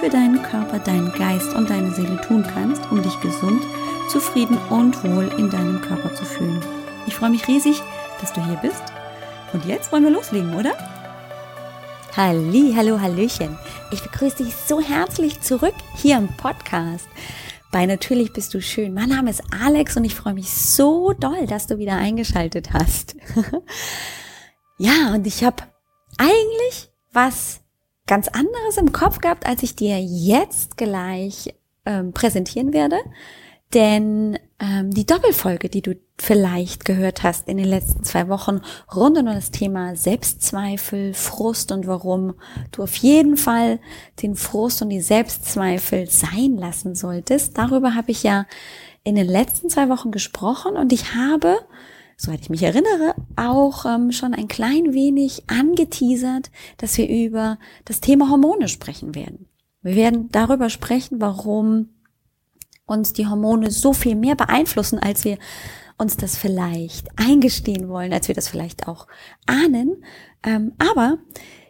für deinen Körper, deinen Geist und deine Seele tun kannst, um dich gesund, zufrieden und wohl in deinem Körper zu fühlen. Ich freue mich riesig, dass du hier bist. Und jetzt wollen wir loslegen, oder? Halli, hallo, hallöchen. Ich begrüße dich so herzlich zurück hier im Podcast. Bei Natürlich bist du schön. Mein Name ist Alex und ich freue mich so doll, dass du wieder eingeschaltet hast. ja, und ich habe eigentlich was ganz anderes im Kopf gehabt, als ich dir jetzt gleich ähm, präsentieren werde. Denn ähm, die Doppelfolge, die du vielleicht gehört hast in den letzten zwei Wochen rund um das Thema Selbstzweifel, Frust und warum du auf jeden Fall den Frust und die Selbstzweifel sein lassen solltest, darüber habe ich ja in den letzten zwei Wochen gesprochen und ich habe soweit ich mich erinnere, auch ähm, schon ein klein wenig angeteasert, dass wir über das Thema Hormone sprechen werden. Wir werden darüber sprechen, warum uns die Hormone so viel mehr beeinflussen, als wir uns das vielleicht eingestehen wollen, als wir das vielleicht auch ahnen. Ähm, aber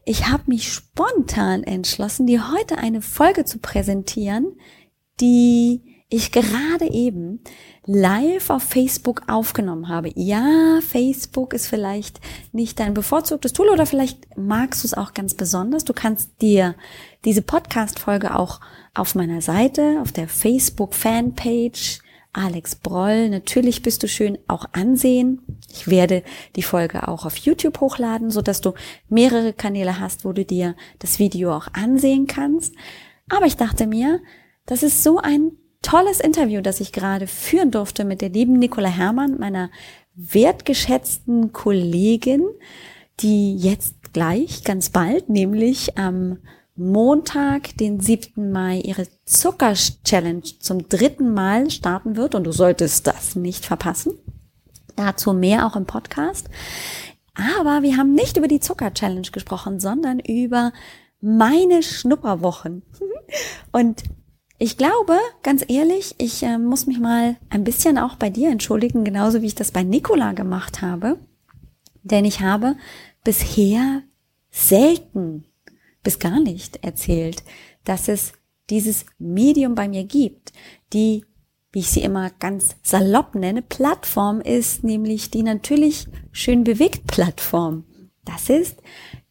ich habe mich spontan entschlossen, dir heute eine Folge zu präsentieren, die ich gerade eben live auf Facebook aufgenommen habe. Ja, Facebook ist vielleicht nicht dein bevorzugtes Tool oder vielleicht magst du es auch ganz besonders. Du kannst dir diese Podcast-Folge auch auf meiner Seite, auf der Facebook-Fanpage Alex Broll, natürlich bist du schön, auch ansehen. Ich werde die Folge auch auf YouTube hochladen, so dass du mehrere Kanäle hast, wo du dir das Video auch ansehen kannst. Aber ich dachte mir, das ist so ein tolles Interview, das ich gerade führen durfte mit der lieben Nicola Hermann, meiner wertgeschätzten Kollegin, die jetzt gleich, ganz bald, nämlich am Montag, den 7. Mai, ihre Zucker-Challenge zum dritten Mal starten wird und du solltest das nicht verpassen. Dazu mehr auch im Podcast. Aber wir haben nicht über die Zucker-Challenge gesprochen, sondern über meine Schnupperwochen. Und ich glaube, ganz ehrlich, ich äh, muss mich mal ein bisschen auch bei dir entschuldigen, genauso wie ich das bei Nicola gemacht habe. Denn ich habe bisher selten bis gar nicht erzählt, dass es dieses Medium bei mir gibt, die, wie ich sie immer ganz salopp nenne, Plattform ist, nämlich die natürlich schön bewegt Plattform. Das ist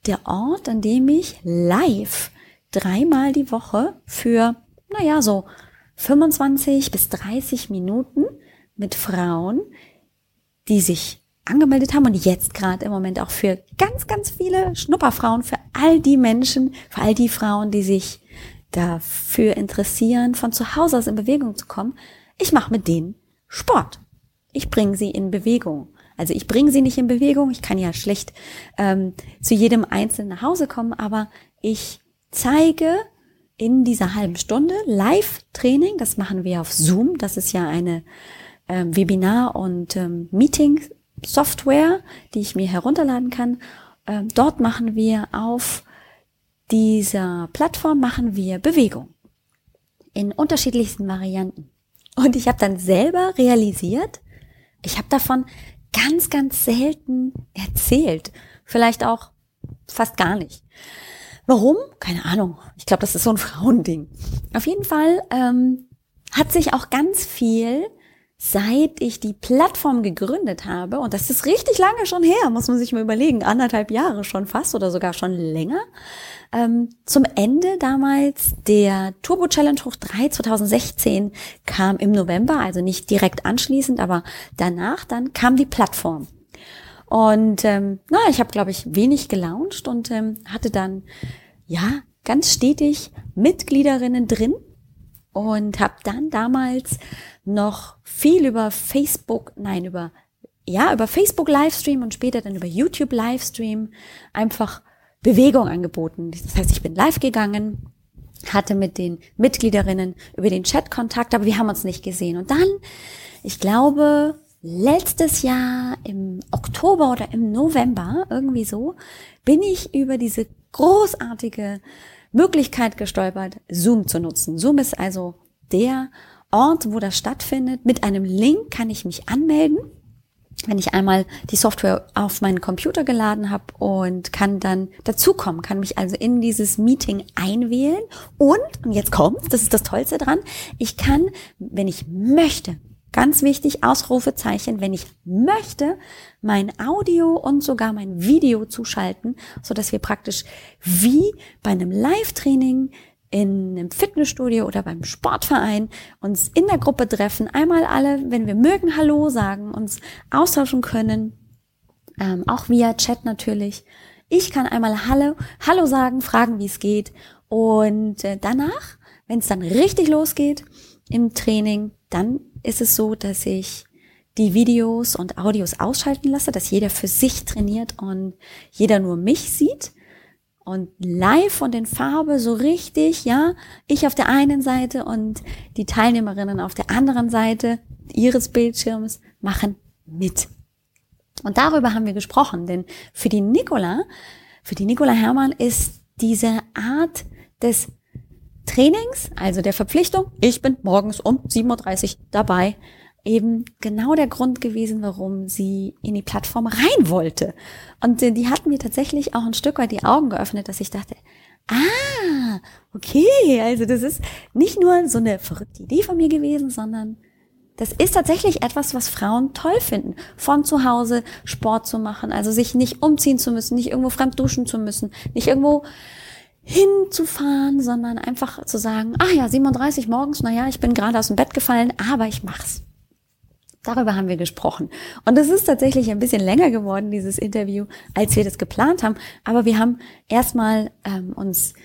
der Ort, an dem ich live dreimal die Woche für naja, so 25 bis 30 Minuten mit Frauen, die sich angemeldet haben und jetzt gerade im Moment auch für ganz, ganz viele Schnupperfrauen, für all die Menschen, für all die Frauen, die sich dafür interessieren, von zu Hause aus in Bewegung zu kommen. Ich mache mit denen Sport. Ich bringe sie in Bewegung. Also ich bringe sie nicht in Bewegung. Ich kann ja schlecht ähm, zu jedem Einzelnen nach Hause kommen, aber ich zeige in dieser halben Stunde Live-Training. Das machen wir auf Zoom. Das ist ja eine ähm, Webinar- und ähm, Meeting-Software, die ich mir herunterladen kann. Ähm, dort machen wir auf dieser Plattform machen wir Bewegung in unterschiedlichsten Varianten. Und ich habe dann selber realisiert, ich habe davon ganz, ganz selten erzählt. Vielleicht auch fast gar nicht. Warum? Keine Ahnung. Ich glaube, das ist so ein Frauending. Auf jeden Fall ähm, hat sich auch ganz viel, seit ich die Plattform gegründet habe, und das ist richtig lange schon her, muss man sich mal überlegen, anderthalb Jahre schon fast oder sogar schon länger, ähm, zum Ende damals der Turbo Challenge Hoch 3 2016 kam im November, also nicht direkt anschließend, aber danach dann kam die Plattform. Und ähm, na, ich habe, glaube ich, wenig gelauncht und ähm, hatte dann ja ganz stetig Mitgliederinnen drin und habe dann damals noch viel über Facebook, nein, über ja, über Facebook Livestream und später dann über YouTube Livestream einfach Bewegung angeboten. Das heißt, ich bin live gegangen, hatte mit den Mitgliederinnen über den Chat Kontakt, aber wir haben uns nicht gesehen. Und dann, ich glaube, letztes Jahr im Oktober oder im November, irgendwie so, bin ich über diese großartige Möglichkeit gestolpert, Zoom zu nutzen. Zoom ist also der Ort, wo das stattfindet. Mit einem Link kann ich mich anmelden wenn ich einmal die Software auf meinen Computer geladen habe und kann dann dazukommen, kann mich also in dieses Meeting einwählen und, und jetzt kommt, das ist das Tollste dran, ich kann, wenn ich möchte, ganz wichtig, Ausrufezeichen, wenn ich möchte, mein Audio und sogar mein Video zuschalten, so dass wir praktisch wie bei einem Live-Training in einem Fitnessstudio oder beim Sportverein uns in der Gruppe treffen, einmal alle, wenn wir mögen, Hallo sagen, uns austauschen können, ähm, auch via Chat natürlich. Ich kann einmal Hallo, Hallo sagen, fragen, wie es geht und äh, danach, wenn es dann richtig losgeht im Training, dann ist es so, dass ich die Videos und Audios ausschalten lasse, dass jeder für sich trainiert und jeder nur mich sieht und live und in Farbe so richtig, ja, ich auf der einen Seite und die Teilnehmerinnen auf der anderen Seite ihres Bildschirms machen mit. Und darüber haben wir gesprochen, denn für die Nicola, für die Nicola Hermann ist diese Art des Trainings, also der Verpflichtung, ich bin morgens um 7.30 Uhr dabei, eben genau der Grund gewesen, warum sie in die Plattform rein wollte. Und die hat mir tatsächlich auch ein Stück weit die Augen geöffnet, dass ich dachte, ah, okay, also das ist nicht nur so eine verrückte Idee von mir gewesen, sondern das ist tatsächlich etwas, was Frauen toll finden, von zu Hause Sport zu machen, also sich nicht umziehen zu müssen, nicht irgendwo fremd duschen zu müssen, nicht irgendwo hinzufahren, sondern einfach zu sagen, ach ja, 37 morgens, naja, ich bin gerade aus dem Bett gefallen, aber ich mach's. Darüber haben wir gesprochen. Und es ist tatsächlich ein bisschen länger geworden, dieses Interview, als wir das geplant haben. Aber wir haben erstmal ähm, uns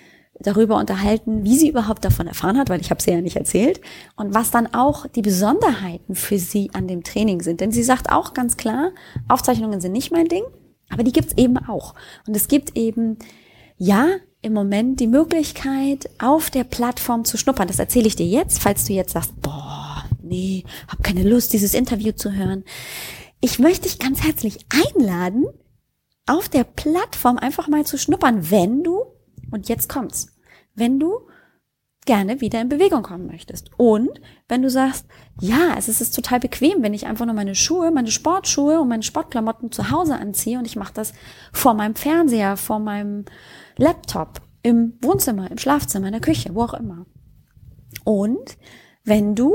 darüber unterhalten, wie sie überhaupt davon erfahren hat, weil ich habe sie ja nicht erzählt, und was dann auch die Besonderheiten für sie an dem Training sind. Denn sie sagt auch ganz klar, Aufzeichnungen sind nicht mein Ding, aber die gibt's eben auch. Und es gibt eben, ja, im Moment die Möglichkeit, auf der Plattform zu schnuppern. Das erzähle ich dir jetzt, falls du jetzt sagst, boah, nee, hab keine Lust, dieses Interview zu hören. Ich möchte dich ganz herzlich einladen, auf der Plattform einfach mal zu schnuppern, wenn du, und jetzt kommt's, wenn du gerne wieder in Bewegung kommen möchtest. Und wenn du sagst, ja, es ist total bequem, wenn ich einfach nur meine Schuhe, meine Sportschuhe und meine Sportklamotten zu Hause anziehe und ich mache das vor meinem Fernseher, vor meinem Laptop, im Wohnzimmer, im Schlafzimmer, in der Küche, wo auch immer. Und wenn du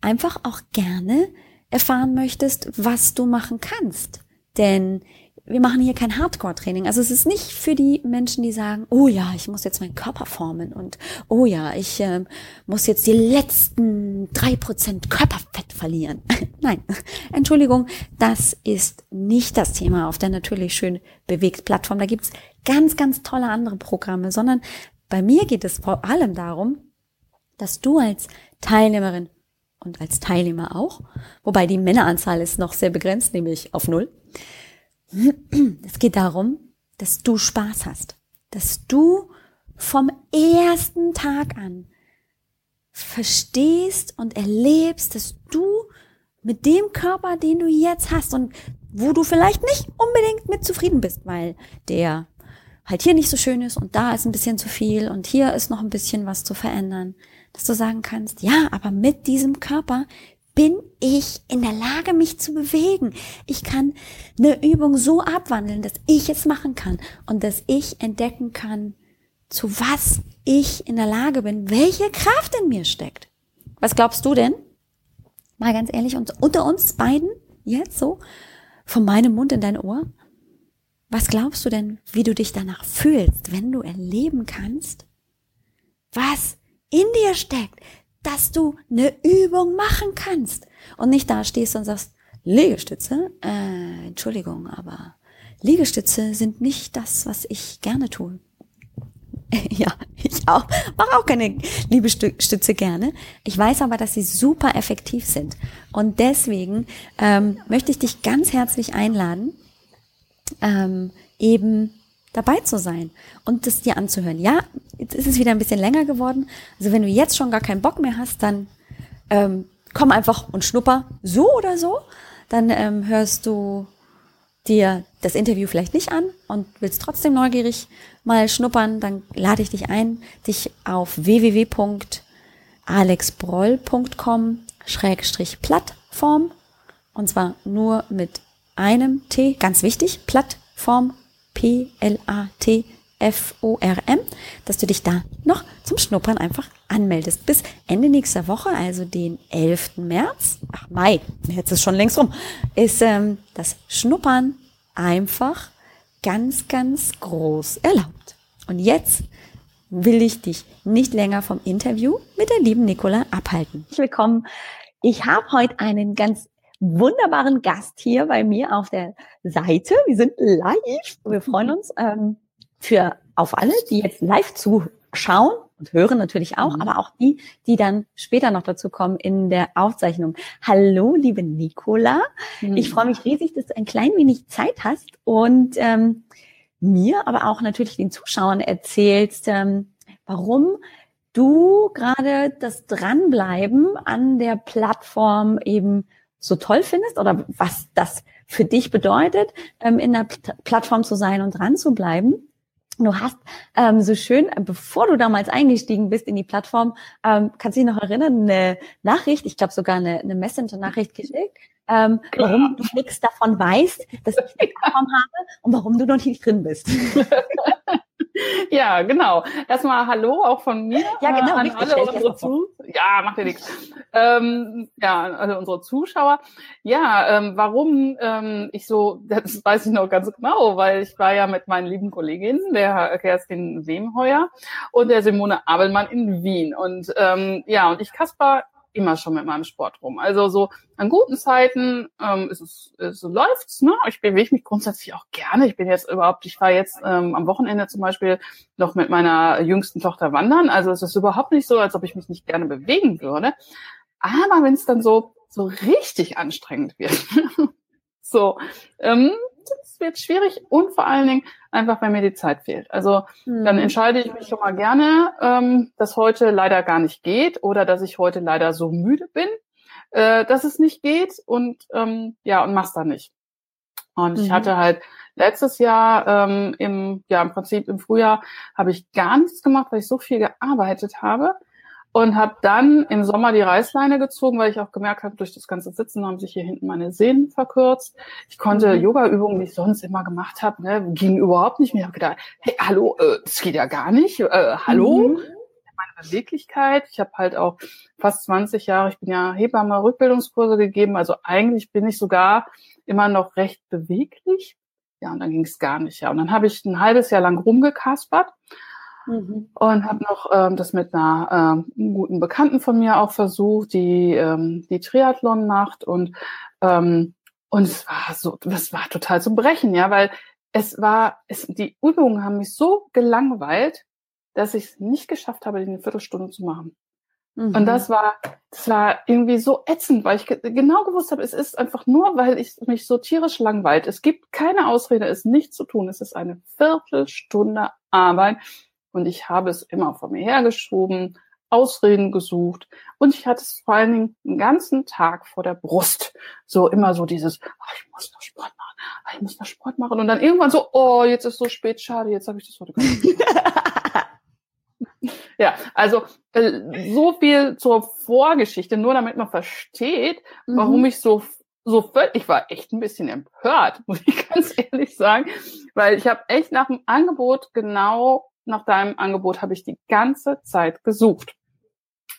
einfach auch gerne erfahren möchtest, was du machen kannst. Denn wir machen hier kein Hardcore-Training. Also es ist nicht für die Menschen, die sagen, oh ja, ich muss jetzt meinen Körper formen und oh ja, ich äh, muss jetzt die letzten drei Prozent Körperfett verlieren. Nein, Entschuldigung, das ist nicht das Thema auf der natürlich schön bewegt Plattform. Da gibt's ganz, ganz tolle andere Programme, sondern bei mir geht es vor allem darum, dass du als Teilnehmerin und als Teilnehmer auch, wobei die Männeranzahl ist noch sehr begrenzt, nämlich auf null. Es geht darum, dass du Spaß hast, dass du vom ersten Tag an verstehst und erlebst, dass du mit dem Körper, den du jetzt hast und wo du vielleicht nicht unbedingt mit zufrieden bist, weil der halt hier nicht so schön ist und da ist ein bisschen zu viel und hier ist noch ein bisschen was zu verändern, dass du sagen kannst, ja, aber mit diesem Körper bin ich in der Lage, mich zu bewegen. Ich kann eine Übung so abwandeln, dass ich es machen kann und dass ich entdecken kann, zu was ich in der Lage bin, welche Kraft in mir steckt. Was glaubst du denn? Mal ganz ehrlich, unter uns beiden, jetzt so, von meinem Mund in dein Ohr. Was glaubst du denn, wie du dich danach fühlst, wenn du erleben kannst, was in dir steckt, dass du eine Übung machen kannst und nicht da stehst und sagst, Liegestütze, äh, Entschuldigung, aber Liegestütze sind nicht das, was ich gerne tue. ja, ich auch, mache auch keine Liegestütze gerne. Ich weiß aber, dass sie super effektiv sind. Und deswegen ähm, möchte ich dich ganz herzlich einladen, ähm, eben dabei zu sein und das dir anzuhören. Ja, jetzt ist es wieder ein bisschen länger geworden. Also wenn du jetzt schon gar keinen Bock mehr hast, dann ähm, komm einfach und schnupper so oder so. Dann ähm, hörst du dir das Interview vielleicht nicht an und willst trotzdem neugierig mal schnuppern, dann lade ich dich ein, dich auf www.alexbroll.com Schrägstrich Plattform und zwar nur mit einem T, ganz wichtig, Plattform P-L-A-T-F-O-R-M, dass du dich da noch zum Schnuppern einfach anmeldest. Bis Ende nächster Woche, also den 11. März, ach Mai, jetzt ist schon längst rum, ist ähm, das Schnuppern einfach ganz, ganz groß erlaubt. Und jetzt will ich dich nicht länger vom Interview mit der lieben Nicola abhalten. Willkommen. Ich habe heute einen ganz wunderbaren Gast hier bei mir auf der Seite. Wir sind live. Wir freuen uns ähm, für auf alle, die jetzt live zuschauen und hören natürlich auch, mhm. aber auch die, die dann später noch dazu kommen in der Aufzeichnung. Hallo, liebe Nicola. Mhm. Ich freue mich riesig, dass du ein klein wenig Zeit hast und ähm, mir, aber auch natürlich den Zuschauern erzählst, ähm, warum du gerade das Dranbleiben an der Plattform eben so toll findest oder was das für dich bedeutet, ähm, in der Pl Plattform zu sein und dran zu bleiben. Du hast ähm, so schön, äh, bevor du damals eingestiegen bist in die Plattform, ähm, kannst du dich noch erinnern, eine Nachricht, ich glaube sogar eine, eine Messenger-Nachricht geschickt, ähm, warum du nichts davon weißt, dass ich eine Plattform habe und warum du noch nicht drin bist. Ja, genau. Erstmal Hallo auch von mir ja, genau, äh, an alle unsere Zuschauer. Ja, macht ja nichts. Ähm, ja, alle unsere Zuschauer. Ja, ähm, warum ähm, ich so, das weiß ich noch ganz genau, weil ich war ja mit meinen lieben Kolleginnen, der Kerstin Wemheuer und der Simone Abelmann in Wien. Und ähm, ja, und ich Kaspar immer schon mit meinem Sport rum. Also so an guten Zeiten ähm, ist es, ist, so läuft's. Ne? Ich bewege mich grundsätzlich auch gerne. Ich bin jetzt überhaupt, ich fahre jetzt ähm, am Wochenende zum Beispiel noch mit meiner jüngsten Tochter wandern. Also es ist überhaupt nicht so, als ob ich mich nicht gerne bewegen würde. Aber wenn es dann so so richtig anstrengend wird, so ähm, es wird schwierig und vor allen Dingen einfach, wenn mir die Zeit fehlt. Also mhm. dann entscheide ich mich schon mal gerne, ähm, dass heute leider gar nicht geht oder dass ich heute leider so müde bin, äh, dass es nicht geht und ähm, ja und mach's dann nicht. Und mhm. ich hatte halt letztes Jahr ähm, im ja im Prinzip im Frühjahr habe ich gar nichts gemacht, weil ich so viel gearbeitet habe und habe dann im Sommer die Reißleine gezogen, weil ich auch gemerkt habe, durch das ganze Sitzen haben sich hier hinten meine Sehnen verkürzt. Ich konnte mhm. Yoga-Übungen, die ich sonst immer gemacht habe, ne, ging überhaupt nicht mehr. Ich habe gedacht, hey, hallo, äh, das geht ja gar nicht. Äh, hallo? Mhm. Meine Beweglichkeit. Ich habe halt auch fast 20 Jahre, ich bin ja Hebamme, Rückbildungskurse gegeben. Also eigentlich bin ich sogar immer noch recht beweglich. Ja, und dann ging es gar nicht. Ja, und dann habe ich ein halbes Jahr lang rumgekaspert Mhm. Und habe noch ähm, das mit einer ähm, guten Bekannten von mir auch versucht, die ähm, die Triathlon macht und ähm, und es war so, das war total zum Brechen, ja, weil es war, es, die Übungen haben mich so gelangweilt, dass ich es nicht geschafft habe, die eine Viertelstunde zu machen. Mhm. Und das war, das war irgendwie so ätzend, weil ich genau gewusst habe, es ist einfach nur, weil ich mich so tierisch langweilt. Es gibt keine Ausrede, es nicht zu tun. Es ist eine Viertelstunde Arbeit und ich habe es immer vor mir hergeschoben, Ausreden gesucht. Und ich hatte es vor allen Dingen den ganzen Tag vor der Brust. So immer so dieses, oh, ich muss noch Sport machen, oh, ich muss noch Sport machen. Und dann irgendwann so, oh, jetzt ist so spät, schade, jetzt habe ich das heute gar nicht Ja, also äh, so viel zur Vorgeschichte, nur damit man versteht, warum mhm. ich so so völlig, ich war echt ein bisschen empört, muss ich ganz ehrlich sagen, weil ich habe echt nach dem Angebot genau nach deinem Angebot habe ich die ganze Zeit gesucht.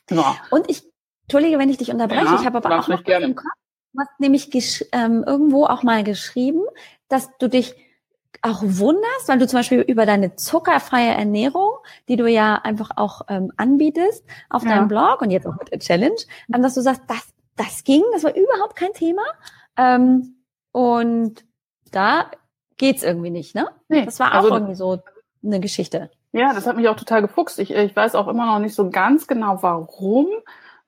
Ja. Und ich, entschuldige, wenn ich dich unterbreche, ja, ich habe aber auch noch gerne. im Kopf, du hast nämlich ähm, irgendwo auch mal geschrieben, dass du dich auch wunderst, weil du zum Beispiel über deine zuckerfreie Ernährung, die du ja einfach auch ähm, anbietest auf ja. deinem Blog und jetzt auch mit der Challenge, ähm, dass du sagst, das, das ging, das war überhaupt kein Thema. Ähm, und da geht's irgendwie nicht, ne? Nee, das war auch also, irgendwie so eine Geschichte. Ja, das hat mich auch total gefuchst. Ich, ich weiß auch immer noch nicht so ganz genau, warum.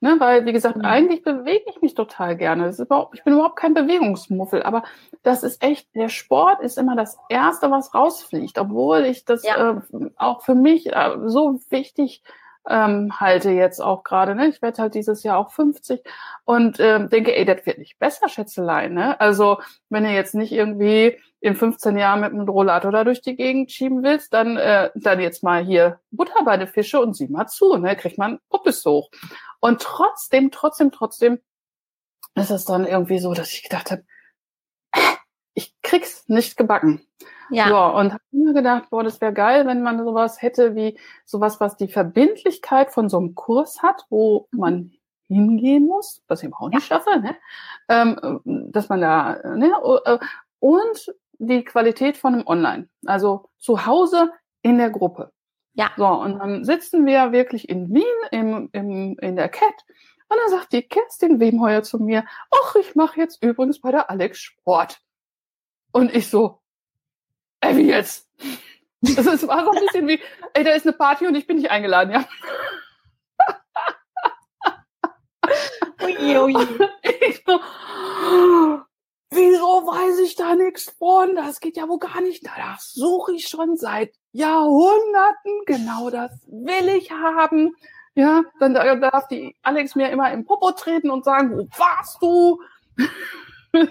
Ne, weil, wie gesagt, mhm. eigentlich bewege ich mich total gerne. Das ist überhaupt, ich bin überhaupt kein Bewegungsmuffel, aber das ist echt, der Sport ist immer das Erste, was rausfliegt, obwohl ich das ja. äh, auch für mich äh, so wichtig ähm, halte jetzt auch gerade. Ne? Ich werde halt dieses Jahr auch 50 und ähm, denke, ey, das wird nicht besser, Schätzelein. Ne? Also wenn ihr jetzt nicht irgendwie in 15 Jahren mit einem Rollator da durch die Gegend schieben willst, dann, äh, dann jetzt mal hier Butter bei den Fische und sieh mal zu, ne? kriegt man Puppes hoch. Und trotzdem, trotzdem, trotzdem ist es dann irgendwie so, dass ich gedacht habe, ich krieg's nicht gebacken. Ja. So, und habe mir gedacht, boah, das wäre geil, wenn man sowas hätte wie sowas, was die Verbindlichkeit von so einem Kurs hat, wo mhm. man hingehen muss, was ich auch nicht schaffe, ne? ähm, dass man da, ne? Äh, und die Qualität von einem Online. Also zu Hause in der Gruppe. Ja. So, und dann sitzen wir wirklich in Wien im, im, in der Cat und dann sagt die Kerstin Wemheuer zu mir, ach, ich mache jetzt übrigens bei der Alex Sport. Und ich so, ey, wie jetzt? Das ist, war so ein bisschen wie, ey, da ist eine Party und ich bin nicht eingeladen, ja. Ui, ui. Ich so, wieso weiß ich da nichts von? Das geht ja wohl gar nicht. Das suche ich schon seit Jahrhunderten. Genau das will ich haben. Ja, dann darf die Alex mir immer im Popo treten und sagen, wo warst du?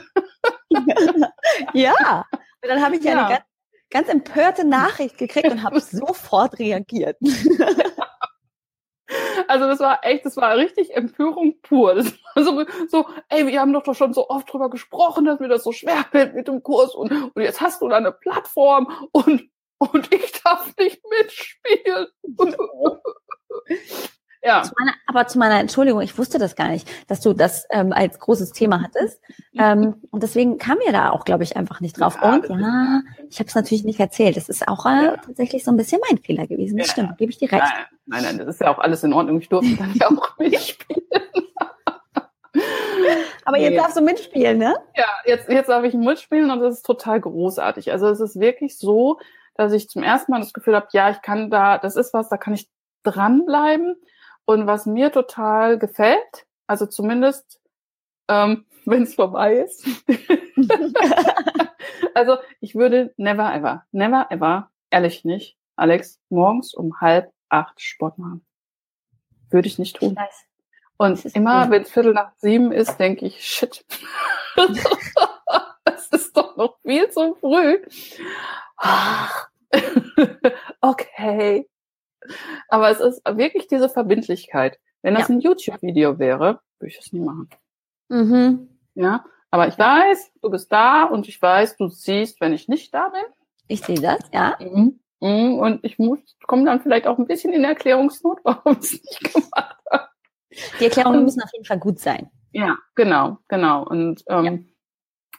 ja, und dann habe ich ja, ja. eine ganz, ganz empörte Nachricht gekriegt und habe sofort reagiert. Also das war echt, das war richtig Empörung pur. Das war so, so, ey, wir haben doch, doch schon so oft drüber gesprochen, dass mir das so schwer fällt mit dem Kurs und, und jetzt hast du da eine Plattform und, und ich darf nicht mitspielen. Ja. Zu meiner, aber zu meiner Entschuldigung, ich wusste das gar nicht, dass du das ähm, als großes Thema hattest. Ähm, und deswegen kam mir da auch, glaube ich, einfach nicht drauf. Ja, und ja, ich habe es natürlich nicht erzählt. Das ist auch äh, ja. tatsächlich so ein bisschen mein Fehler gewesen. Das ja. stimmt, gebe ich dir recht. Nein, nein, das ist ja auch alles in Ordnung. Ich durfte dann ja auch mitspielen. Aber jetzt nee. darfst du mitspielen, ne? Ja, jetzt, jetzt darf ich mitspielen und das ist total großartig. Also es ist wirklich so, dass ich zum ersten Mal das Gefühl habe, ja, ich kann da, das ist was, da kann ich dranbleiben. Und was mir total gefällt, also zumindest ähm, wenn es vorbei ist. also ich würde never ever, never ever, ehrlich nicht, Alex, morgens um halb acht Sport machen. Würde ich nicht tun. Weiß. Und immer, wenn es Viertel nach sieben ist, denke ich, shit. das ist doch noch viel zu früh. okay. Aber es ist wirklich diese Verbindlichkeit. Wenn das ja. ein YouTube-Video wäre, würde ich das nie machen. Mhm. Ja, aber ich weiß, du bist da und ich weiß, du siehst, wenn ich nicht da bin. Ich sehe das, ja. Mhm. Mhm. Und ich muss, komme dann vielleicht auch ein bisschen in Erklärungsnot, warum es nicht gemacht hat. Die Erklärungen und, müssen auf jeden Fall gut sein. Ja, genau, genau. Und ähm, ja.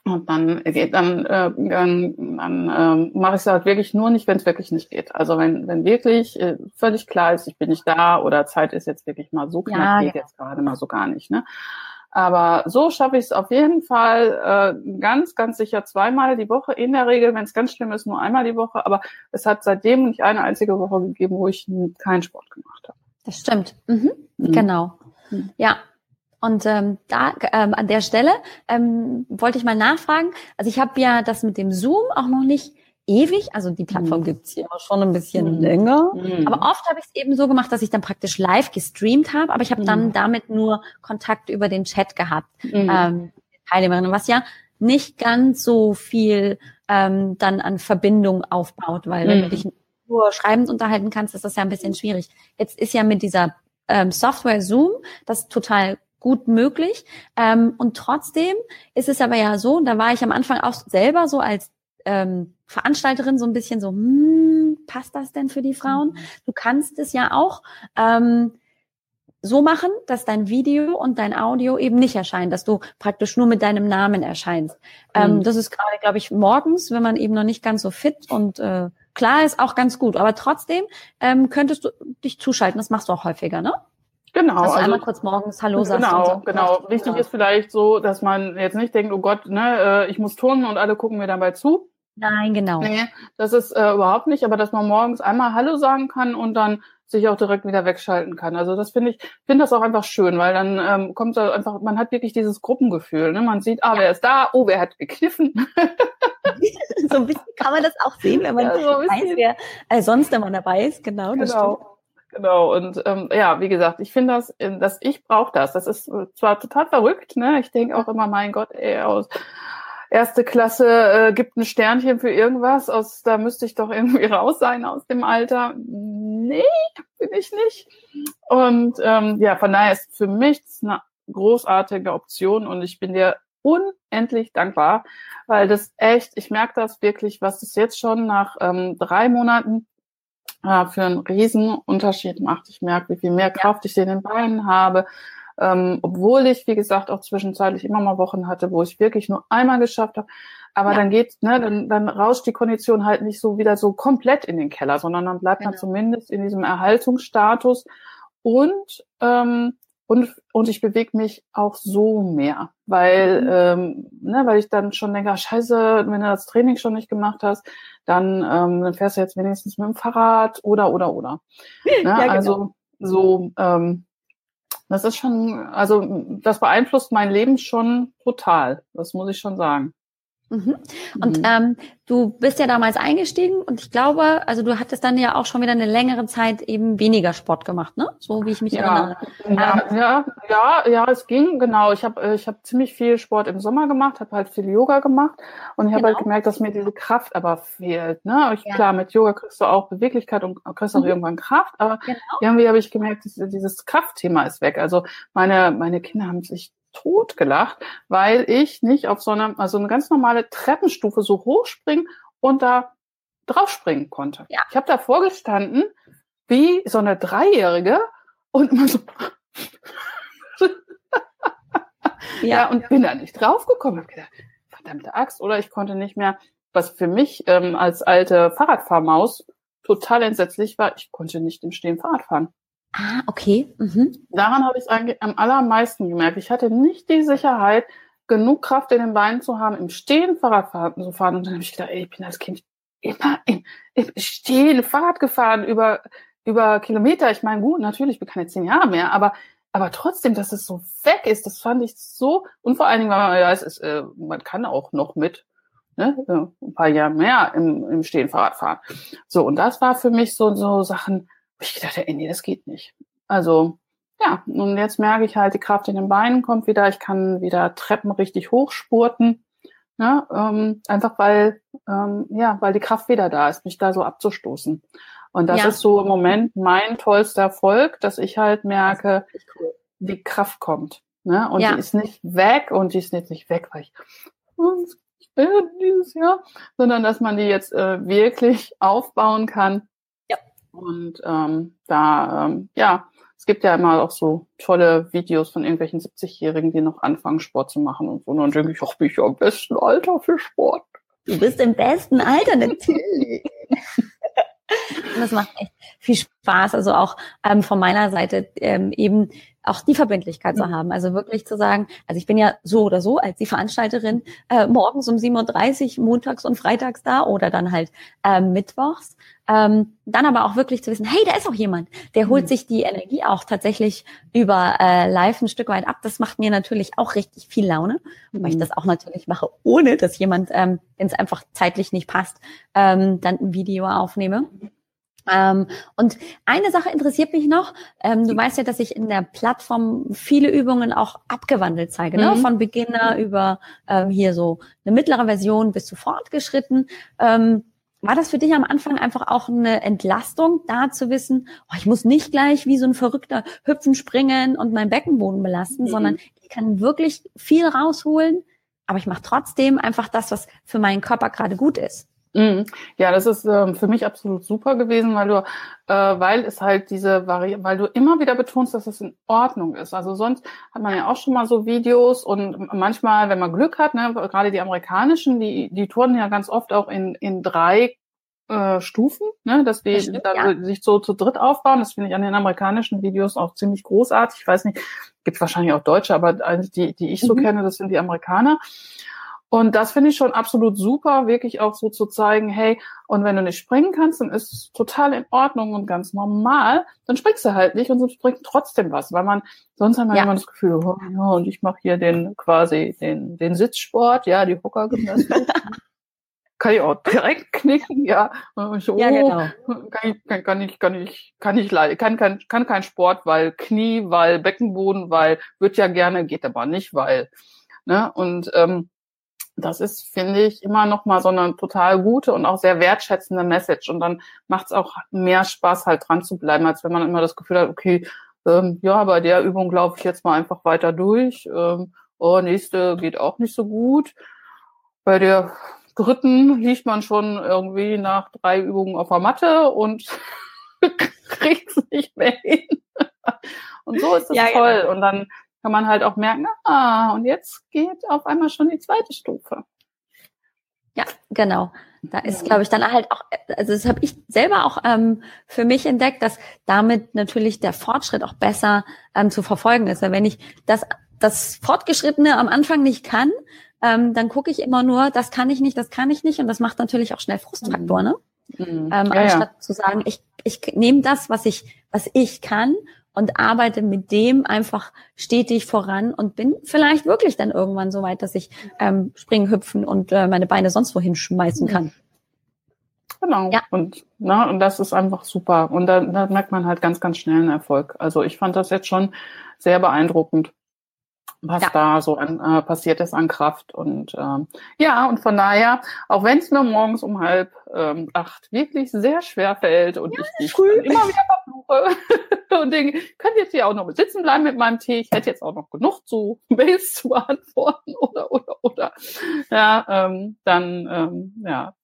Und dann geht dann, äh, dann, dann äh, mache ich es halt wirklich nur nicht, wenn es wirklich nicht geht. Also wenn, wenn wirklich äh, völlig klar ist, ich bin nicht da oder Zeit ist jetzt wirklich mal so knapp, ja, geht ja. jetzt gerade mal so gar nicht. Ne? Aber so schaffe ich es auf jeden Fall äh, ganz, ganz sicher zweimal die Woche. In der Regel, wenn es ganz schlimm ist, nur einmal die Woche. Aber es hat seitdem nicht eine einzige Woche gegeben, wo ich keinen Sport gemacht habe. Das stimmt. Mhm. Mhm. Genau. Mhm. Ja, und ähm, da ähm, an der Stelle ähm, wollte ich mal nachfragen. Also ich habe ja das mit dem Zoom auch noch nicht ewig, also die Plattform mhm. gibt's hier schon ein bisschen mhm. länger. Mhm. Aber oft habe ich es eben so gemacht, dass ich dann praktisch live gestreamt habe, aber ich habe dann mhm. damit nur Kontakt über den Chat gehabt. Mhm. Ähm, Teilnehmerinnen, was ja nicht ganz so viel ähm, dann an Verbindung aufbaut, weil wenn du mhm. dich nur schreibend unterhalten kannst, ist das ja ein bisschen schwierig. Jetzt ist ja mit dieser ähm, Software Zoom das total gut möglich. Ähm, und trotzdem ist es aber ja so, da war ich am Anfang auch selber so als ähm, Veranstalterin so ein bisschen so, hm, passt das denn für die Frauen? Mhm. Du kannst es ja auch ähm, so machen, dass dein Video und dein Audio eben nicht erscheinen, dass du praktisch nur mit deinem Namen erscheinst. Ähm, mhm. Ähm, das ist gerade, glaube ich, morgens, wenn man eben noch nicht ganz so fit und äh, klar ist, auch ganz gut. Aber trotzdem ähm, könntest du dich zuschalten. Das machst du auch häufiger, ne? Genau. Dass also, einmal kurz morgens Hallo sagst. Genau, so. genau. Wichtig genau. ist vielleicht so, dass man jetzt nicht denkt, oh Gott, ne, äh, ich muss turnen und alle gucken mir dabei zu. Nein, genau. Nee, das ist äh, überhaupt nicht, aber dass man morgens einmal Hallo sagen kann und dann sich auch direkt wieder wegschalten kann. Also das finde ich, finde das auch einfach schön, weil dann ähm, kommt da einfach, man hat wirklich dieses Gruppengefühl. Ne? Man sieht, ah, ja. wer ist da? Oh, wer hat gekniffen? so ein bisschen kann man das auch sehen, wenn man ja, so weiß, wer äh, sonst immer dabei ist. Genau, das genau. Stimmt. Genau, und ähm, ja, wie gesagt, ich finde das, äh, dass ich brauche das. Das ist äh, zwar total verrückt, ne? Ich denke auch immer, mein Gott, ey, aus erste Klasse äh, gibt ein Sternchen für irgendwas, aus da müsste ich doch irgendwie raus sein aus dem Alter. Nee, bin ich nicht. Und ähm, ja, von daher ist für mich eine großartige Option und ich bin dir unendlich dankbar, weil das echt, ich merke das wirklich, was das jetzt schon nach ähm, drei Monaten äh, für einen riesen Unterschied macht. Ich merke, wie viel mehr Kraft ich in den Beinen habe, ähm, obwohl ich, wie gesagt, auch zwischenzeitlich immer mal Wochen hatte, wo ich wirklich nur einmal geschafft habe. Aber ja. dann geht, ne, dann, dann rauscht die Kondition halt nicht so wieder so komplett in den Keller, sondern dann bleibt genau. man zumindest in diesem Erhaltungsstatus und ähm, und, und ich bewege mich auch so mehr, weil, mhm. ähm, ne, weil ich dann schon denke, scheiße, wenn du das Training schon nicht gemacht hast, dann, ähm, dann fährst du jetzt wenigstens mit dem Fahrrad oder, oder, oder. Ne? Ja, genau. Also so, ähm, das ist schon, also das beeinflusst mein Leben schon total, das muss ich schon sagen. Mhm. Und mhm. ähm, du bist ja damals eingestiegen und ich glaube, also du hattest dann ja auch schon wieder eine längere Zeit eben weniger Sport gemacht, ne? So wie ich mich ja. erinnere. Ja, ähm, ja, ja, ja, es ging genau. Ich habe ich habe ziemlich viel Sport im Sommer gemacht, habe halt viel Yoga gemacht und ich habe halt genau. halt gemerkt, dass mir diese Kraft aber fehlt. Ne? Ich, ja. Klar, mit Yoga kriegst du auch Beweglichkeit und kriegst auch mhm. irgendwann Kraft, aber genau. irgendwie habe ich gemerkt, dieses Kraftthema ist weg. Also meine meine Kinder haben sich totgelacht, weil ich nicht auf so einer, also eine ganz normale Treppenstufe so hochspringen und da draufspringen konnte. Ja. Ich habe da vorgestanden wie so eine Dreijährige und immer so ja. ja, und bin da nicht draufgekommen. Hab gedacht, verdammte Axt, oder ich konnte nicht mehr, was für mich ähm, als alte Fahrradfahrmaus total entsetzlich war, ich konnte nicht im Stehen Fahrrad fahren. Ah, okay. Mhm. Daran habe ich es eigentlich am allermeisten gemerkt. Ich hatte nicht die Sicherheit, genug Kraft in den Beinen zu haben, im Stehen Fahrrad zu fahren. Und dann habe ich gedacht, ey, ich bin als Kind immer im, im Stehen Fahrrad gefahren über, über Kilometer. Ich meine, gut, natürlich, ich bin keine zehn Jahre mehr, aber, aber trotzdem, dass es so weg ist, das fand ich so, und vor allen Dingen, weil man, ja, es äh, man kann auch noch mit, ne, ein paar Jahre mehr im, im Stehen Fahrrad fahren. So, und das war für mich so, so Sachen, ich dachte, ey, nee, das geht nicht. Also, ja, und jetzt merke ich halt, die Kraft in den Beinen kommt wieder, ich kann wieder Treppen richtig hochspurten. Ja, ähm, einfach weil, ähm, ja, weil die Kraft wieder da ist, mich da so abzustoßen. Und das ja. ist so im Moment mein tollster Erfolg, dass ich halt merke, cool. die Kraft kommt. Ne? Und ja. die ist nicht weg und die ist jetzt nicht weg, weil ich dieses Jahr, sondern dass man die jetzt äh, wirklich aufbauen kann und ähm, da, ähm, ja, es gibt ja immer auch so tolle Videos von irgendwelchen 70-Jährigen, die noch anfangen, Sport zu machen und so. Und dann denke ich, ach, bin ich ja im besten Alter für Sport. Du bist im besten Alter, natürlich. Und das macht echt viel Spaß. Also auch ähm, von meiner Seite ähm, eben auch die Verbindlichkeit zu haben. Also wirklich zu sagen, also ich bin ja so oder so als die Veranstalterin äh, morgens um 7.30 Uhr, montags und freitags da oder dann halt ähm, mittwochs. Ähm, dann aber auch wirklich zu wissen, hey, da ist auch jemand, der holt mhm. sich die Energie auch tatsächlich über äh, live ein Stück weit ab. Das macht mir natürlich auch richtig viel Laune, mhm. weil ich mhm. das auch natürlich mache, ohne dass jemand, ähm, wenn es einfach zeitlich nicht passt, ähm, dann ein Video aufnehme. Ähm, und eine Sache interessiert mich noch. Ähm, du weißt ja, dass ich in der Plattform viele Übungen auch abgewandelt zeige, ne? mhm. ne? von Beginner über ähm, hier so eine mittlere Version bis zu fortgeschritten. Ähm, war das für dich am Anfang einfach auch eine Entlastung, da zu wissen, oh, ich muss nicht gleich wie so ein Verrückter hüpfen, springen und meinen Beckenboden belasten, mhm. sondern ich kann wirklich viel rausholen, aber ich mache trotzdem einfach das, was für meinen Körper gerade gut ist. Mhm. Ja, das ist ähm, für mich absolut super gewesen, weil du, äh, weil es halt diese Variante, weil du immer wieder betonst, dass es in Ordnung ist. Also sonst hat man ja auch schon mal so Videos und manchmal, wenn man Glück hat, ne, gerade die amerikanischen, die, die turnen ja ganz oft auch in, in drei äh, Stufen, ne, dass die stimmt, da, ja. sich so zu dritt aufbauen. Das finde ich an den amerikanischen Videos auch ziemlich großartig. Ich weiß nicht, gibt wahrscheinlich auch Deutsche, aber die, die ich so mhm. kenne, das sind die Amerikaner. Und das finde ich schon absolut super, wirklich auch so zu zeigen, hey, und wenn du nicht springen kannst, dann ist es total in Ordnung und ganz normal. Dann springst du halt nicht und so springt trotzdem was, weil man sonst hat man ja. immer das Gefühl, oh, ja, und ich mache hier den quasi den den Sitzsport, ja, die Hockergymnastik. kann ich auch direkt knicken, ja. Ich, oh, ja, genau. Kann ich, kann, kann ich, kann ich, kann ich leider, kann, kann, kann kein Sport, weil Knie, weil Beckenboden, weil wird ja gerne, geht aber nicht, weil, ne, und, ähm, das ist, finde ich, immer noch mal so eine total gute und auch sehr wertschätzende Message. Und dann macht es auch mehr Spaß, halt dran zu bleiben, als wenn man immer das Gefühl hat, okay, ähm, ja, bei der Übung laufe ich jetzt mal einfach weiter durch. Ähm, oh, nächste geht auch nicht so gut. Bei der dritten liegt man schon irgendwie nach drei Übungen auf der Matte und kriegt es nicht mehr hin. und so ist es ja, toll. Genau. Und dann kann man halt auch merken, ah, und jetzt geht auf einmal schon die zweite Stufe. Ja, genau. Da ist, glaube ich, dann halt auch, also das habe ich selber auch ähm, für mich entdeckt, dass damit natürlich der Fortschritt auch besser ähm, zu verfolgen ist. Weil wenn ich das, das Fortgeschrittene am Anfang nicht kann, ähm, dann gucke ich immer nur, das kann ich nicht, das kann ich nicht. Und das macht natürlich auch schnell Frustfaktor, ne? Mhm. Ähm, ja, anstatt ja. zu sagen, ich, ich nehme das, was ich, was ich kann und arbeite mit dem einfach stetig voran und bin vielleicht wirklich dann irgendwann so weit, dass ich ähm, springen, hüpfen und äh, meine Beine sonst wohin schmeißen kann. Genau. Ja. Und, ne, und das ist einfach super. Und da, da merkt man halt ganz, ganz schnell einen Erfolg. Also ich fand das jetzt schon sehr beeindruckend was ja. da so an, äh, passiert ist an Kraft. Und ähm, ja, und von daher, auch wenn es mir morgens um halb ähm, acht wirklich sehr schwer fällt und ja, ich dich früh. immer wieder verfluche und denke, könnte jetzt hier auch noch sitzen bleiben mit meinem Tee, ich hätte jetzt auch noch genug zu Mails zu beantworten oder oder oder ja, ähm, dann ähm, ja,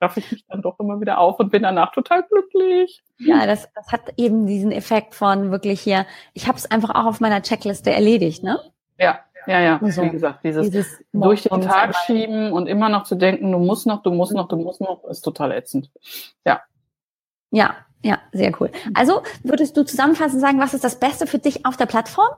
raff ich mich dann doch immer wieder auf und bin danach total glücklich. Ja, das, das hat eben diesen Effekt von wirklich hier, ich habe es einfach auch auf meiner Checkliste erledigt, ne? Ja, ja, ja. Also, Wie gesagt, dieses, dieses durch den Tag schieben und immer noch zu denken, du musst noch, du musst noch, du musst noch, ist total ätzend. Ja. Ja, ja, sehr cool. Also würdest du zusammenfassend sagen, was ist das Beste für dich auf der Plattform?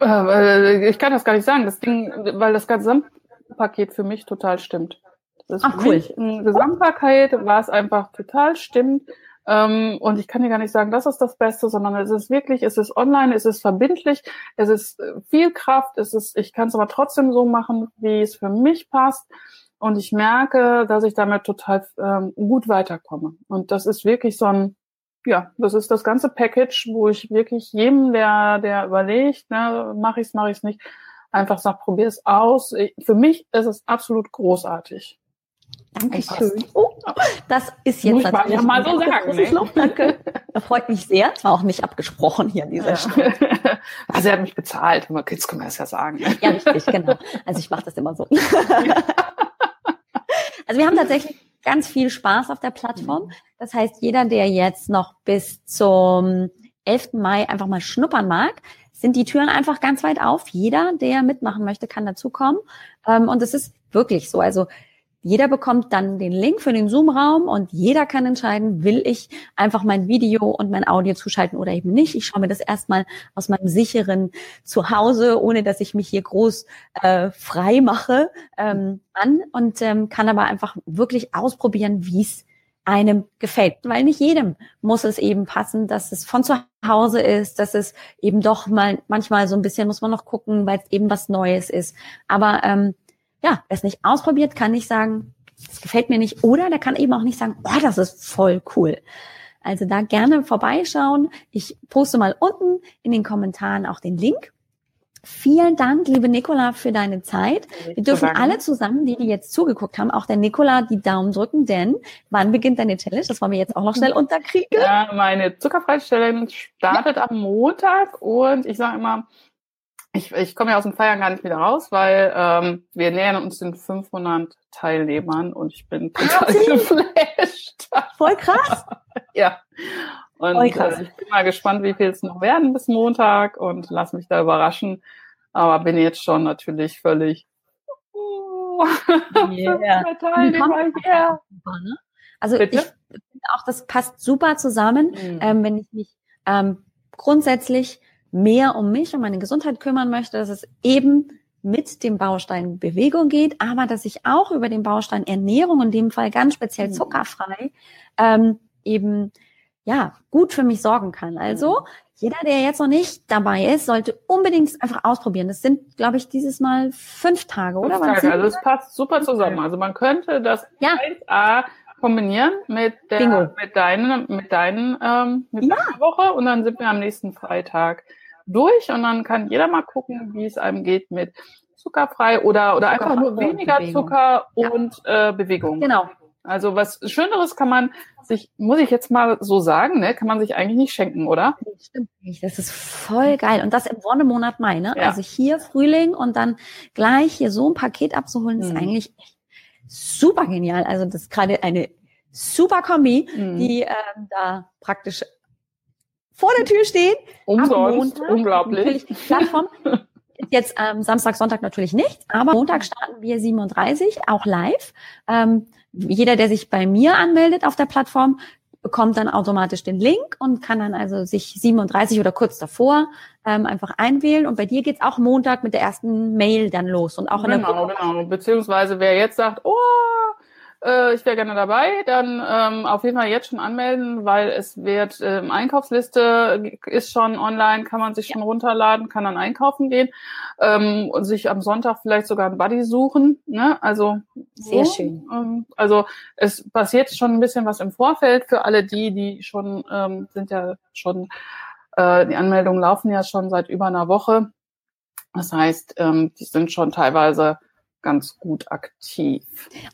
Äh, ich kann das gar nicht sagen. Das Ding, weil das Gesamtpaket für mich total stimmt. Das ist Ach, cool. mich ein Gesamtpaket, was einfach total stimmt. Ähm, und ich kann dir gar nicht sagen, das ist das Beste, sondern es ist wirklich, es ist online, es ist verbindlich, es ist äh, viel Kraft, es ist, ich kann es aber trotzdem so machen, wie es für mich passt. Und ich merke, dass ich damit total ähm, gut weiterkomme. Und das ist wirklich so ein, ja, das ist das ganze Package, wo ich wirklich jedem, der, der überlegt, ne, mache ich es, mache ich es nicht, einfach sage, probier es aus. Ich, für mich ist es absolut großartig. Dankeschön. Oh, das ist jetzt Muss ich ja mal so sagen. Ne? Lob, danke. Das freut mich sehr. Es war auch nicht abgesprochen hier an dieser Stelle. Also er hat mich bezahlt. Jetzt können wir es ja sagen. Ja, richtig, genau. Also ich mache das immer so. Also wir haben tatsächlich ganz viel Spaß auf der Plattform. Das heißt, jeder, der jetzt noch bis zum 11. Mai einfach mal schnuppern mag, sind die Türen einfach ganz weit auf. Jeder, der mitmachen möchte, kann dazukommen. Ähm, und es ist wirklich so. Also jeder bekommt dann den Link für den Zoom-Raum und jeder kann entscheiden, will ich einfach mein Video und mein Audio zuschalten oder eben nicht. Ich schaue mir das erstmal aus meinem sicheren Zuhause, ohne dass ich mich hier groß äh, frei mache, ähm, an und ähm, kann aber einfach wirklich ausprobieren, wie es einem gefällt. Weil nicht jedem muss es eben passen, dass es von zu Hause ist, dass es eben doch mal manchmal so ein bisschen muss man noch gucken, weil es eben was Neues ist. Aber ähm, ja, wer es nicht ausprobiert, kann nicht sagen, es gefällt mir nicht. Oder der kann eben auch nicht sagen, oh, das ist voll cool. Also da gerne vorbeischauen. Ich poste mal unten in den Kommentaren auch den Link. Vielen Dank, liebe Nicola, für deine Zeit. Wir dürfen alle zusammen, die, die jetzt zugeguckt haben, auch der Nicola die Daumen drücken, denn wann beginnt deine Challenge? Das wollen wir jetzt auch noch schnell unterkriegen. Ja, meine zuckerfreie Challenge startet ja. am Montag und ich sage immer, ich, ich komme ja aus dem Feiern gar nicht wieder raus, weil ähm, wir nähern uns den 500 Teilnehmern und ich bin total geflasht. Voll krass. ja. Und Voll krass. Äh, ich bin mal gespannt, wie viel es noch werden bis Montag und lass mich da überraschen. Aber bin jetzt schon natürlich völlig. Oh, yeah. Teilnehmer, yeah. Ne? Also Bitte? ich finde auch, das passt super zusammen, mhm. ähm, wenn ich mich ähm, grundsätzlich mehr um mich und meine Gesundheit kümmern möchte, dass es eben mit dem Baustein Bewegung geht, aber dass ich auch über den Baustein Ernährung, in dem Fall ganz speziell mhm. zuckerfrei, ähm, eben ja gut für mich sorgen kann. Also jeder, der jetzt noch nicht dabei ist, sollte unbedingt einfach ausprobieren. Das sind, glaube ich, dieses Mal fünf Tage, oder? Fünf Tage. Also es passt super zusammen. Also man könnte das ja. 1A kombinieren mit der, mit deinen, mit deinen, ähm, mit ja. deiner Woche und dann sind wir am nächsten Freitag durch und dann kann jeder mal gucken, wie es einem geht mit zuckerfrei oder, oder einfach nur weniger Zucker und äh, Bewegung. Genau. Also was Schöneres kann man sich, muss ich jetzt mal so sagen, ne, kann man sich eigentlich nicht schenken, oder? Das stimmt nicht. Das ist voll geil. Und das im Wonnemonat Mai, ne? Ja. Also hier Frühling und dann gleich hier so ein Paket abzuholen, ist mhm. eigentlich super genial. Also das ist gerade eine super Kombi, mhm. die ähm, da praktisch vor der Tür steht. Umsonst, unglaublich. Plattform. Jetzt ähm, Samstag, Sonntag natürlich nicht, aber Montag starten wir 37, auch live. Ähm, jeder, der sich bei mir anmeldet auf der Plattform, bekommt dann automatisch den Link und kann dann also sich 37 oder kurz davor ähm, einfach einwählen. Und bei dir geht's auch Montag mit der ersten Mail dann los und auch genau, in der Genau, genau. Beziehungsweise wer jetzt sagt, oh, äh, ich wäre gerne dabei, dann ähm, auf jeden Fall jetzt schon anmelden, weil es wird ähm, Einkaufsliste ist schon online, kann man sich schon runterladen, kann dann einkaufen gehen ähm, und sich am Sonntag vielleicht sogar ein Buddy suchen. Ne? Also sehr so, schön. Ähm, also es passiert schon ein bisschen was im Vorfeld für alle die, die schon ähm, sind ja schon äh, die Anmeldungen laufen ja schon seit über einer Woche. Das heißt, ähm, die sind schon teilweise ganz gut aktiv.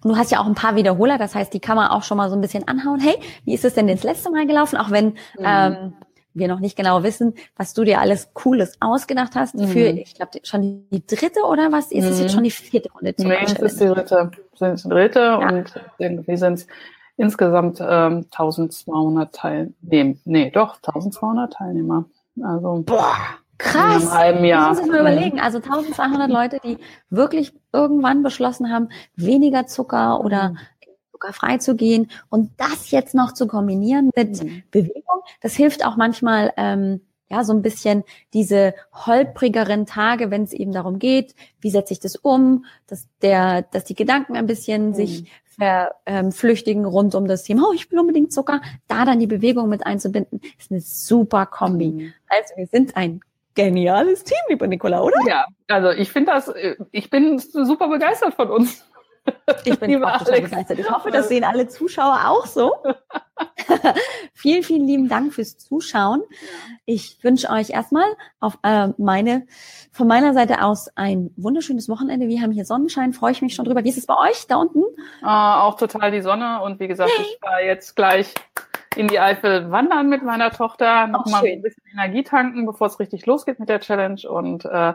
Und du hast ja auch ein paar Wiederholer, das heißt, die kann man auch schon mal so ein bisschen anhauen. Hey, wie ist es denn das letzte Mal gelaufen? Auch wenn mhm. ähm, wir noch nicht genau wissen, was du dir alles Cooles ausgedacht hast mhm. für, ich glaube, schon die dritte oder was? Ist es jetzt mhm. schon die vierte Runde? Nee, es ist die dritte. Es ist die dritte ja. und irgendwie sind es insgesamt ähm, 1200 Teilnehmer. Nee, doch, 1200 Teilnehmer. Also, Boah. Krass. In einem halben Jahr. Das muss ich mir überlegen. Also 1200 Leute, die wirklich irgendwann beschlossen haben, weniger Zucker oder mhm. zuckerfrei zu gehen und das jetzt noch zu kombinieren mit mhm. Bewegung, das hilft auch manchmal, ähm, ja, so ein bisschen diese holprigeren Tage, wenn es eben darum geht, wie setze ich das um, dass der, dass die Gedanken ein bisschen mhm. sich verflüchtigen ähm, rund um das Thema, oh, ich will unbedingt Zucker, da dann die Bewegung mit einzubinden, ist eine super Kombi. Mhm. Also wir sind ein geniales Team, liebe Nicola, oder? Ja, also ich finde das, äh, ich bin super begeistert von uns. Ich bin auch total begeistert. Ich hoffe, das sehen alle Zuschauer auch so. vielen, vielen lieben Dank fürs Zuschauen. Ich wünsche euch erstmal auf äh, meine, von meiner Seite aus ein wunderschönes Wochenende. Wir haben hier Sonnenschein, freue ich mich schon drüber. Wie ist es bei euch da unten? Äh, auch total die Sonne und wie gesagt, hey. ich war jetzt gleich in die Eifel wandern mit meiner Tochter, nochmal ein bisschen Energie tanken, bevor es richtig losgeht mit der Challenge. Und äh,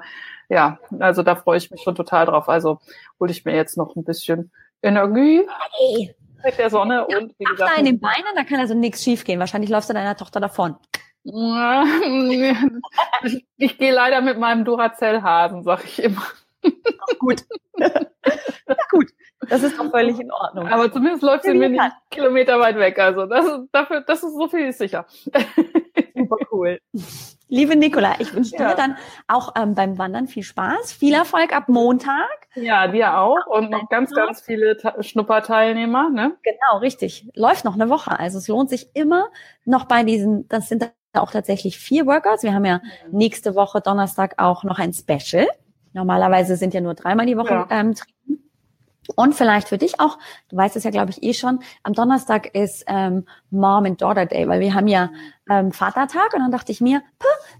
ja, also da freue ich mich schon total drauf. Also hole ich mir jetzt noch ein bisschen Energie hey. mit der Sonne ja, und wie gesagt. in den Beinen, da kann also nichts schiefgehen. Wahrscheinlich läufst du deiner Tochter davon. ich, ich gehe leider mit meinem Duracell-Hasen, sag ich immer. Ach, gut. ja, gut. Das ist doch völlig in Ordnung. Aber zumindest läuft sie mir nicht Kilometer weit weg. Also das ist, dafür, das ist so viel sicher. Super cool. Liebe Nicola, ich wünsche ja. dir dann auch ähm, beim Wandern viel Spaß, viel Erfolg ab Montag. Ja, dir auch und noch ganz, ganz viele Schnupperteilnehmer. Ne? Genau, richtig. Läuft noch eine Woche. Also es lohnt sich immer noch bei diesen, das sind auch tatsächlich vier Workouts. Wir haben ja mhm. nächste Woche Donnerstag auch noch ein Special. Normalerweise sind ja nur dreimal die Woche ja. ähm, Training. Und vielleicht für dich auch, du weißt es ja, glaube ich, eh schon, am Donnerstag ist ähm, Mom and Daughter Day, weil wir haben ja ähm, Vatertag und dann dachte ich mir,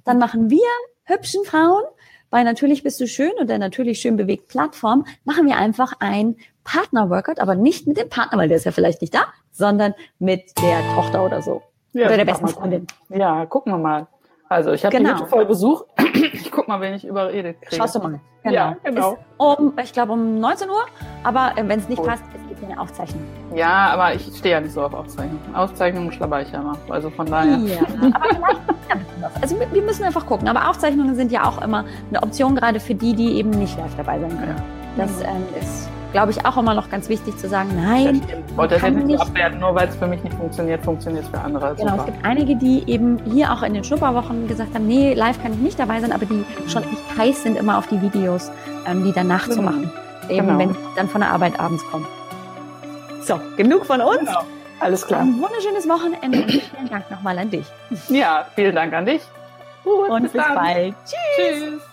dann machen wir hübschen Frauen bei Natürlich bist du schön oder Natürlich schön bewegt Plattform, machen wir einfach ein Partner-Workout, aber nicht mit dem Partner, weil der ist ja vielleicht nicht da, sondern mit der Tochter oder so. Ja, oder der besten Freundin. Ja, gucken wir mal. Also ich habe genau. voll Besuch. Ich guck mal, wen ich überredet kriege. Schaust du mal. Genau. Ja, genau. Ist um, ich glaube um 19 Uhr, aber äh, wenn es nicht cool. passt, es gibt eine Aufzeichnung. Ja, aber ich stehe ja nicht so auf Aufzeichnung. Aufzeichnungen schlabber ich ja immer. Also von daher. Ja, aber vielleicht Also wir müssen einfach gucken. Aber Aufzeichnungen sind ja auch immer eine Option, gerade für die, die eben nicht live dabei sein können. Ja. Das ähm, ist glaube ich, auch immer noch ganz wichtig zu sagen, nein. Ich wollte das nicht, nicht abwerten, nur weil es für mich nicht funktioniert, funktioniert es für andere. Genau, Super. es gibt einige, die eben hier auch in den Schnupperwochen gesagt haben, nee, live kann ich nicht dabei sein, aber die schon echt heiß sind immer auf die Videos, ähm, die dann nachzumachen. Genau. Eben, genau. wenn sie dann von der Arbeit abends kommen. So, genug von uns. Genau. Alles klar. Ein wunderschönes Wochenende und vielen Dank nochmal an dich. Ja, vielen Dank an dich. Gut, und bis, bis bald. Tschüss. Tschüss.